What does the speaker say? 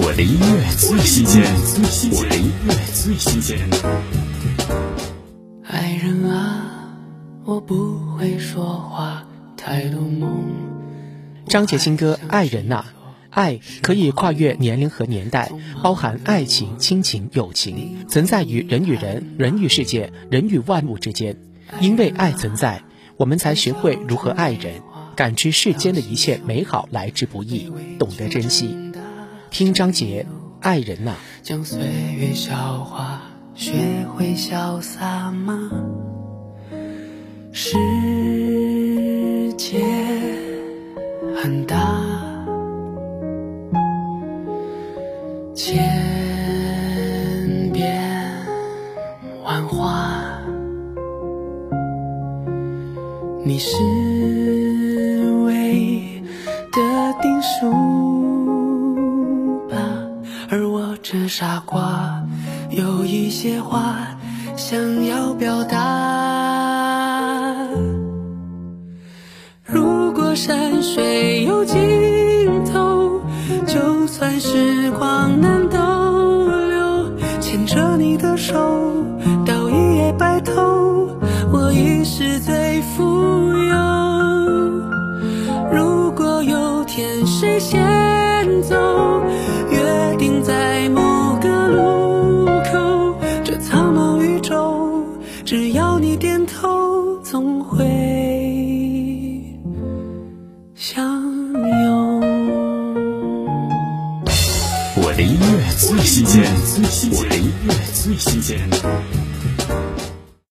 我的音乐最新鲜，我的音乐最新鲜。爱人啊，我不会说话，太多梦。张杰新歌《爱人》呐，爱可以跨越年龄和年代，包含爱情、亲情、友情，存在于人与人、人与世界、人与万物之间。因为爱存在，我们才学会如何爱人，感知世间的一切美好来之不易，懂得珍惜。听张杰《爱人》呐。将岁月消化，学会潇洒吗？世界很大，千变万化，你是这傻瓜有一些话想要表达。如果山水有尽头，就算时光难逗留，牵着你的手到一夜白头，我已是最富有。如果有天谁先走，总会相拥。我的音乐最新鲜，我的音乐最新鲜。